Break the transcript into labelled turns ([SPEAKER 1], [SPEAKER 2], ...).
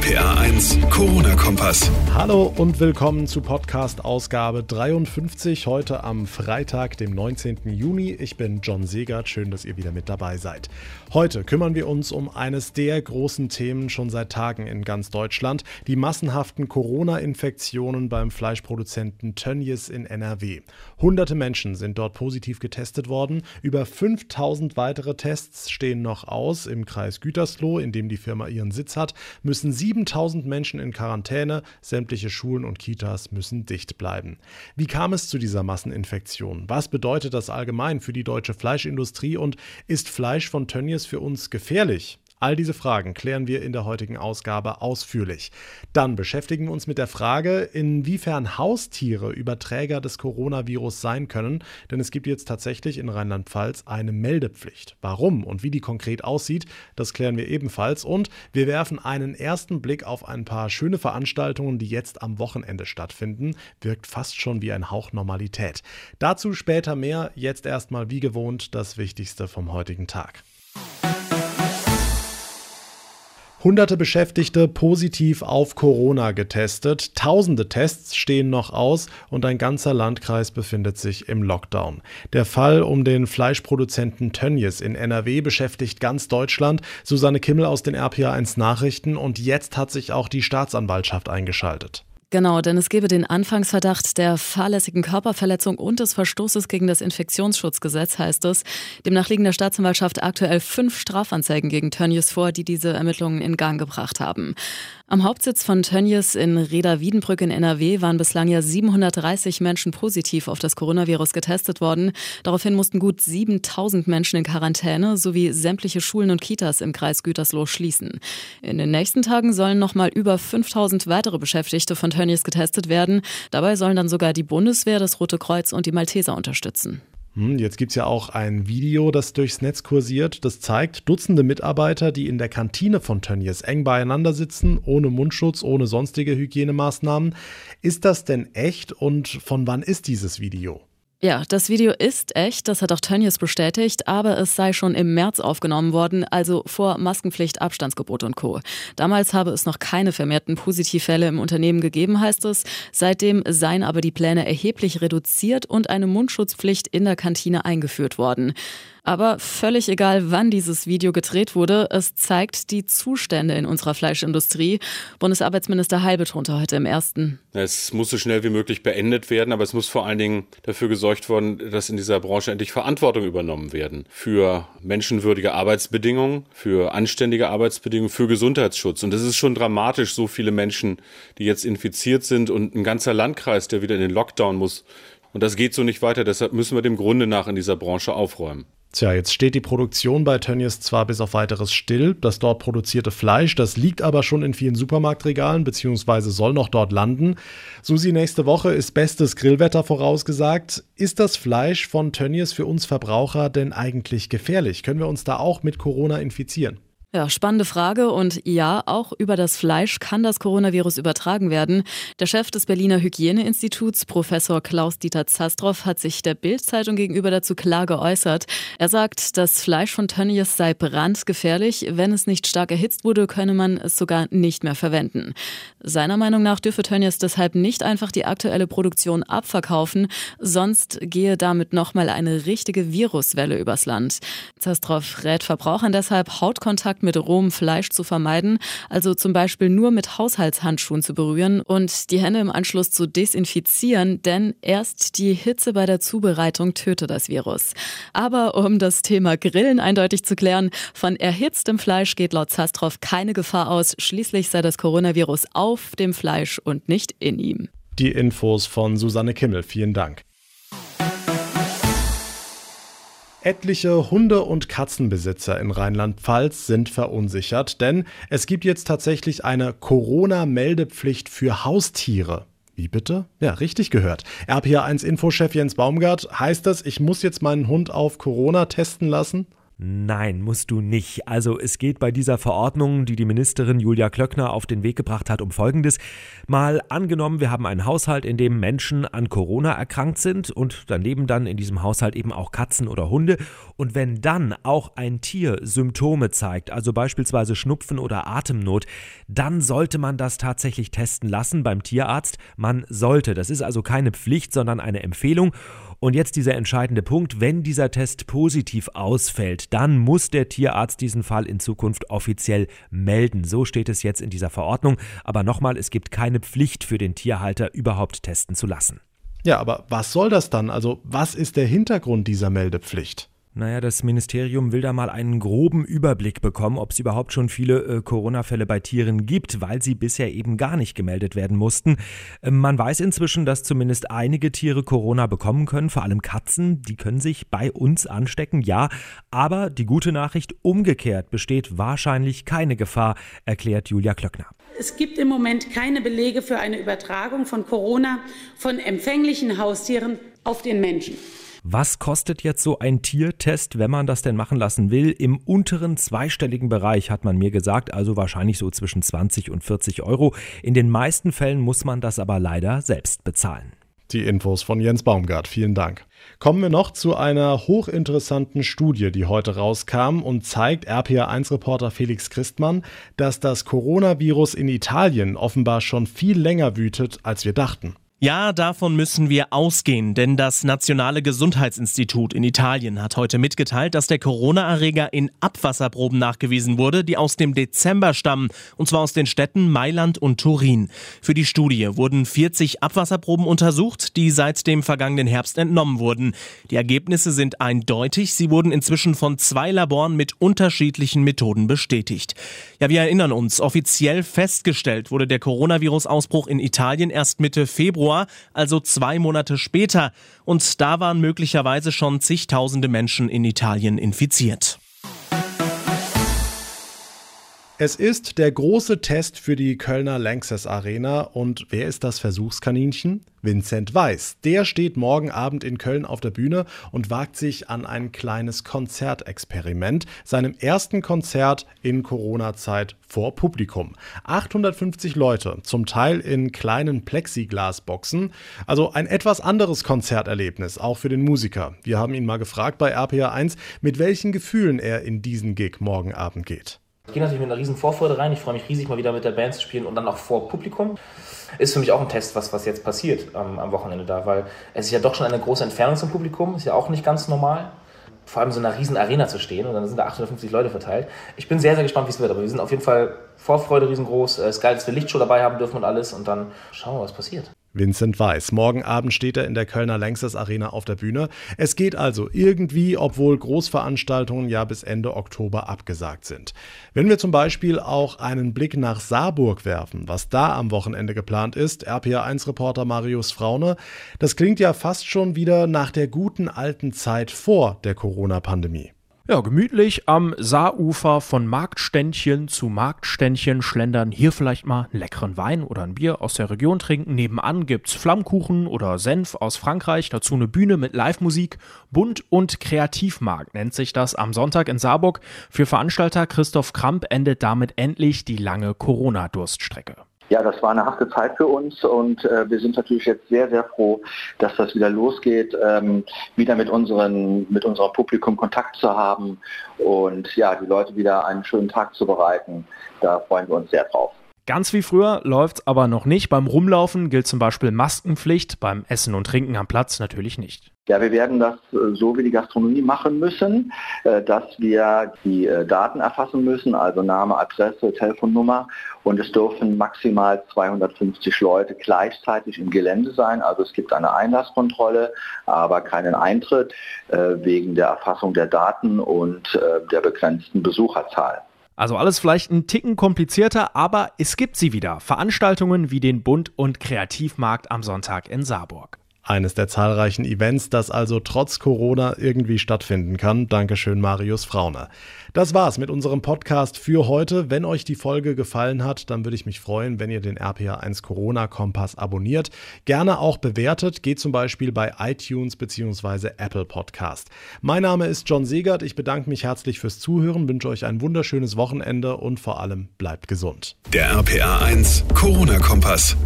[SPEAKER 1] RPA1 Corona-Kompass.
[SPEAKER 2] Hallo und willkommen zu Podcast Ausgabe 53, heute am Freitag, dem 19. Juni. Ich bin John Segert, schön, dass ihr wieder mit dabei seid. Heute kümmern wir uns um eines der großen Themen schon seit Tagen in ganz Deutschland, die massenhaften Corona-Infektionen beim Fleischproduzenten Tönnies in NRW. Hunderte Menschen sind dort positiv getestet worden, über 5000 weitere Tests stehen noch aus im Kreis Gütersloh, in dem die Firma ihren Sitz hat, müssen 7000 Menschen in Quarantäne, sämtliche Schulen und Kitas müssen dicht bleiben. Wie kam es zu dieser Masseninfektion? Was bedeutet das allgemein für die deutsche Fleischindustrie und ist Fleisch von Tönnies für uns gefährlich? All diese Fragen klären wir in der heutigen Ausgabe ausführlich. Dann beschäftigen wir uns mit der Frage, inwiefern Haustiere Überträger des Coronavirus sein können, denn es gibt jetzt tatsächlich in Rheinland-Pfalz eine Meldepflicht. Warum und wie die konkret aussieht, das klären wir ebenfalls und wir werfen einen ersten Blick auf ein paar schöne Veranstaltungen, die jetzt am Wochenende stattfinden. Wirkt fast schon wie ein Hauch Normalität. Dazu später mehr, jetzt erstmal wie gewohnt das Wichtigste vom heutigen Tag. Hunderte Beschäftigte positiv auf Corona getestet. Tausende Tests stehen noch aus und ein ganzer Landkreis befindet sich im Lockdown. Der Fall um den Fleischproduzenten Tönnies in NRW beschäftigt ganz Deutschland. Susanne Kimmel aus den RPA1 Nachrichten und jetzt hat sich auch die Staatsanwaltschaft eingeschaltet.
[SPEAKER 3] Genau, denn es gebe den Anfangsverdacht der fahrlässigen Körperverletzung und des Verstoßes gegen das Infektionsschutzgesetz, heißt es. Demnach liegen der Staatsanwaltschaft aktuell fünf Strafanzeigen gegen Tönnies vor, die diese Ermittlungen in Gang gebracht haben. Am Hauptsitz von Tönnies in Reda-Wiedenbrück in NRW waren bislang ja 730 Menschen positiv auf das Coronavirus getestet worden. Daraufhin mussten gut 7000 Menschen in Quarantäne sowie sämtliche Schulen und Kitas im Kreis Gütersloh schließen. In den nächsten Tagen sollen noch mal über 5000 weitere Beschäftigte von Tönnies getestet werden. Dabei sollen dann sogar die Bundeswehr, das Rote Kreuz und die Malteser unterstützen.
[SPEAKER 2] Hm, jetzt gibt es ja auch ein Video, das durchs Netz kursiert. Das zeigt Dutzende Mitarbeiter, die in der Kantine von Tönnies eng beieinander sitzen, ohne Mundschutz, ohne sonstige Hygienemaßnahmen. Ist das denn echt und von wann ist dieses Video?
[SPEAKER 3] Ja, das Video ist echt, das hat auch Tönnies bestätigt, aber es sei schon im März aufgenommen worden, also vor Maskenpflicht, Abstandsgebot und Co. Damals habe es noch keine vermehrten Positivfälle im Unternehmen gegeben, heißt es. Seitdem seien aber die Pläne erheblich reduziert und eine Mundschutzpflicht in der Kantine eingeführt worden. Aber völlig egal, wann dieses Video gedreht wurde, es zeigt die Zustände in unserer Fleischindustrie. Bundesarbeitsminister Heil betonte heute im ersten.
[SPEAKER 4] Es muss so schnell wie möglich beendet werden, aber es muss vor allen Dingen dafür gesorgt werden, dass in dieser Branche endlich Verantwortung übernommen werden. Für menschenwürdige Arbeitsbedingungen, für anständige Arbeitsbedingungen, für Gesundheitsschutz. Und es ist schon dramatisch, so viele Menschen, die jetzt infiziert sind und ein ganzer Landkreis, der wieder in den Lockdown muss. Und das geht so nicht weiter. Deshalb müssen wir dem Grunde nach in dieser Branche aufräumen.
[SPEAKER 2] Tja, jetzt steht die Produktion bei Tönnies zwar bis auf weiteres still, das dort produzierte Fleisch, das liegt aber schon in vielen Supermarktregalen beziehungsweise soll noch dort landen. Susi, nächste Woche ist bestes Grillwetter vorausgesagt. Ist das Fleisch von Tönnies für uns Verbraucher denn eigentlich gefährlich? Können wir uns da auch mit Corona infizieren?
[SPEAKER 3] Ja, spannende Frage. Und ja, auch über das Fleisch kann das Coronavirus übertragen werden. Der Chef des Berliner Hygieneinstituts, Professor Klaus-Dieter Zastrow, hat sich der Bild-Zeitung gegenüber dazu klar geäußert. Er sagt, das Fleisch von Tönnies sei brandgefährlich. Wenn es nicht stark erhitzt wurde, könne man es sogar nicht mehr verwenden. Seiner Meinung nach dürfe Tönnies deshalb nicht einfach die aktuelle Produktion abverkaufen, sonst gehe damit nochmal eine richtige Viruswelle übers Land. Zastrow rät Verbrauchern deshalb, Hautkontakt Kontakt mit rohem Fleisch zu vermeiden, also zum Beispiel nur mit Haushaltshandschuhen zu berühren und die Hände im Anschluss zu desinfizieren, denn erst die Hitze bei der Zubereitung töte das Virus. Aber um das Thema Grillen eindeutig zu klären, von erhitztem Fleisch geht laut Zastrow keine Gefahr aus, schließlich sei das Coronavirus auf dem Fleisch und nicht in ihm.
[SPEAKER 2] Die Infos von Susanne Kimmel, vielen Dank. Etliche Hunde- und Katzenbesitzer in Rheinland-Pfalz sind verunsichert, denn es gibt jetzt tatsächlich eine Corona-Meldepflicht für Haustiere. Wie bitte? Ja, richtig gehört. RPA1 Infochef Jens Baumgart, heißt das, ich muss jetzt meinen Hund auf Corona testen lassen?
[SPEAKER 5] Nein, musst du nicht. Also es geht bei dieser Verordnung, die die Ministerin Julia Klöckner auf den Weg gebracht hat, um Folgendes. Mal angenommen, wir haben einen Haushalt, in dem Menschen an Corona erkrankt sind und daneben dann in diesem Haushalt eben auch Katzen oder Hunde. Und wenn dann auch ein Tier Symptome zeigt, also beispielsweise Schnupfen oder Atemnot, dann sollte man das tatsächlich testen lassen beim Tierarzt. Man sollte. Das ist also keine Pflicht, sondern eine Empfehlung. Und jetzt dieser entscheidende Punkt, wenn dieser Test positiv ausfällt, dann muss der Tierarzt diesen Fall in Zukunft offiziell melden. So steht es jetzt in dieser Verordnung. Aber nochmal, es gibt keine Pflicht für den Tierhalter, überhaupt testen zu lassen.
[SPEAKER 2] Ja, aber was soll das dann? Also was ist der Hintergrund dieser Meldepflicht?
[SPEAKER 5] Naja, das Ministerium will da mal einen groben Überblick bekommen, ob es überhaupt schon viele äh, Corona-Fälle bei Tieren gibt, weil sie bisher eben gar nicht gemeldet werden mussten. Ähm, man weiß inzwischen, dass zumindest einige Tiere Corona bekommen können, vor allem Katzen. Die können sich bei uns anstecken, ja. Aber die gute Nachricht, umgekehrt besteht wahrscheinlich keine Gefahr, erklärt Julia Klöckner.
[SPEAKER 6] Es gibt im Moment keine Belege für eine Übertragung von Corona von empfänglichen Haustieren auf den Menschen.
[SPEAKER 5] Was kostet jetzt so ein Tiertest, wenn man das denn machen lassen will? Im unteren zweistelligen Bereich hat man mir gesagt, also wahrscheinlich so zwischen 20 und 40 Euro. In den meisten Fällen muss man das aber leider selbst bezahlen.
[SPEAKER 2] Die Infos von Jens Baumgart. Vielen Dank. Kommen wir noch zu einer hochinteressanten Studie, die heute rauskam und zeigt RPA1-Reporter Felix Christmann, dass das Coronavirus in Italien offenbar schon viel länger wütet, als wir dachten.
[SPEAKER 7] Ja, davon müssen wir ausgehen, denn das Nationale Gesundheitsinstitut in Italien hat heute mitgeteilt, dass der Corona-Erreger in Abwasserproben nachgewiesen wurde, die aus dem Dezember stammen, und zwar aus den Städten Mailand und Turin. Für die Studie wurden 40 Abwasserproben untersucht, die seit dem vergangenen Herbst entnommen wurden. Die Ergebnisse sind eindeutig, sie wurden inzwischen von zwei Laboren mit unterschiedlichen Methoden bestätigt. Ja, wir erinnern uns, offiziell festgestellt wurde der Coronavirus-Ausbruch in Italien erst Mitte Februar Februar, also zwei Monate später. Und da waren möglicherweise schon zigtausende Menschen in Italien infiziert.
[SPEAKER 2] Es ist der große Test für die Kölner Lanxess Arena und wer ist das Versuchskaninchen? Vincent Weiss. Der steht morgen Abend in Köln auf der Bühne und wagt sich an ein kleines Konzertexperiment, seinem ersten Konzert in Corona-Zeit vor Publikum. 850 Leute, zum Teil in kleinen Plexiglasboxen, also ein etwas anderes Konzerterlebnis, auch für den Musiker. Wir haben ihn mal gefragt bei RPA 1, mit welchen Gefühlen er in diesen Gig morgen Abend geht.
[SPEAKER 8] Ich gehe natürlich mit einer riesen Vorfreude rein. Ich freue mich riesig, mal wieder mit der Band zu spielen und dann auch vor Publikum. Ist für mich auch ein Test, was, was jetzt passiert ähm, am Wochenende da, weil es ist ja doch schon eine große Entfernung zum Publikum, ist ja auch nicht ganz normal. Vor allem so in einer riesen Arena zu stehen und dann sind da 850 Leute verteilt. Ich bin sehr, sehr gespannt, wie es wird, aber wir sind auf jeden Fall Vorfreude riesengroß. Es ist geil, dass wir Lichtshow dabei haben dürfen und alles und dann schauen wir, was passiert.
[SPEAKER 2] Vincent Weiss. Morgen Abend steht er in der Kölner Längstes Arena auf der Bühne. Es geht also irgendwie, obwohl Großveranstaltungen ja bis Ende Oktober abgesagt sind. Wenn wir zum Beispiel auch einen Blick nach Saarburg werfen, was da am Wochenende geplant ist, RPA1-Reporter Marius Fraune, das klingt ja fast schon wieder nach der guten alten Zeit vor der Corona-Pandemie.
[SPEAKER 9] Ja, gemütlich am Saarufer von Marktständchen zu Marktständchen schlendern, hier vielleicht mal einen leckeren Wein oder ein Bier aus der Region trinken. Nebenan gibt's Flammkuchen oder Senf aus Frankreich, dazu eine Bühne mit Live-Musik. Bunt und Kreativmarkt nennt sich das am Sonntag in Saarburg. Für Veranstalter Christoph Kramp endet damit endlich die lange Corona-Durststrecke.
[SPEAKER 10] Ja, das war eine harte Zeit für uns und äh, wir sind natürlich jetzt sehr, sehr froh, dass das wieder losgeht, ähm, wieder mit, unseren, mit unserem Publikum Kontakt zu haben und ja, die Leute wieder einen schönen Tag zu bereiten. Da freuen wir uns sehr drauf.
[SPEAKER 9] Ganz wie früher läuft's aber noch nicht. Beim Rumlaufen gilt zum Beispiel Maskenpflicht, beim Essen und Trinken am Platz natürlich nicht.
[SPEAKER 10] Ja, wir werden das äh, so wie die Gastronomie machen müssen, äh, dass wir die äh, Daten erfassen müssen, also Name, Adresse, Telefonnummer und es dürfen maximal 250 Leute gleichzeitig im Gelände sein. Also es gibt eine Einlasskontrolle, aber keinen Eintritt wegen der Erfassung der Daten und der begrenzten Besucherzahl.
[SPEAKER 9] Also alles vielleicht ein Ticken komplizierter, aber es gibt sie wieder. Veranstaltungen wie den Bund- und Kreativmarkt am Sonntag in Saarburg.
[SPEAKER 2] Eines der zahlreichen Events, das also trotz Corona irgendwie stattfinden kann. Dankeschön, Marius Frauner. Das war's mit unserem Podcast für heute. Wenn euch die Folge gefallen hat, dann würde ich mich freuen, wenn ihr den RPA1 Corona Kompass abonniert. Gerne auch bewertet. Geht zum Beispiel bei iTunes bzw. Apple Podcast. Mein Name ist John Segert. Ich bedanke mich herzlich fürs Zuhören, wünsche euch ein wunderschönes Wochenende und vor allem bleibt gesund.
[SPEAKER 1] Der RPA1 Corona Kompass.